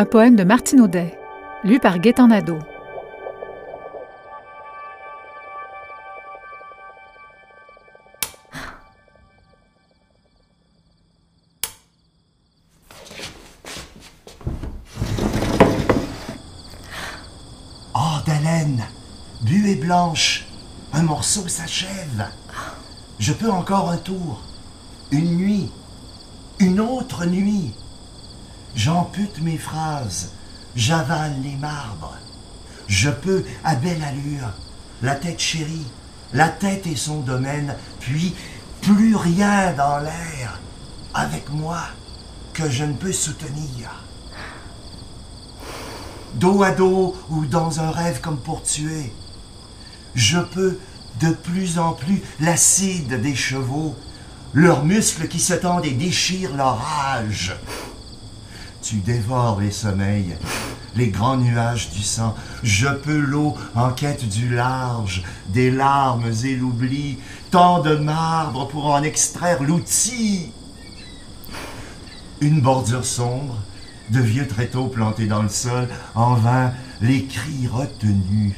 Un poème de Martine Audet, lu par Gaétan Nadeau. Oh, d'haleine, buée blanche, un morceau s'achève. Je peux encore un tour, une nuit, une autre nuit. J'ampute mes phrases, j'avale les marbres. Je peux, à belle allure, la tête chérie, la tête et son domaine, puis plus rien dans l'air, avec moi, que je ne peux soutenir. Dos à dos ou dans un rêve comme pour tuer, je peux de plus en plus l'acide des chevaux, leurs muscles qui se tendent et déchirent leur rage. Tu dévores les sommeils, les grands nuages du sang. Je peux l'eau en quête du large, des larmes et l'oubli, tant de marbre pour en extraire l'outil. Une bordure sombre, de vieux tréteaux plantés dans le sol, en vain les cris retenus.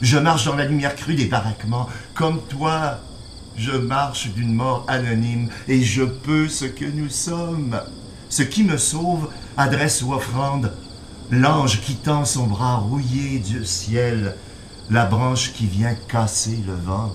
Je marche dans la lumière crue des baraquements, comme toi. Je marche d'une mort anonyme et je peux ce que nous sommes. Ce qui me sauve adresse ou offrande l'ange qui tend son bras rouillé du ciel, la branche qui vient casser le vent.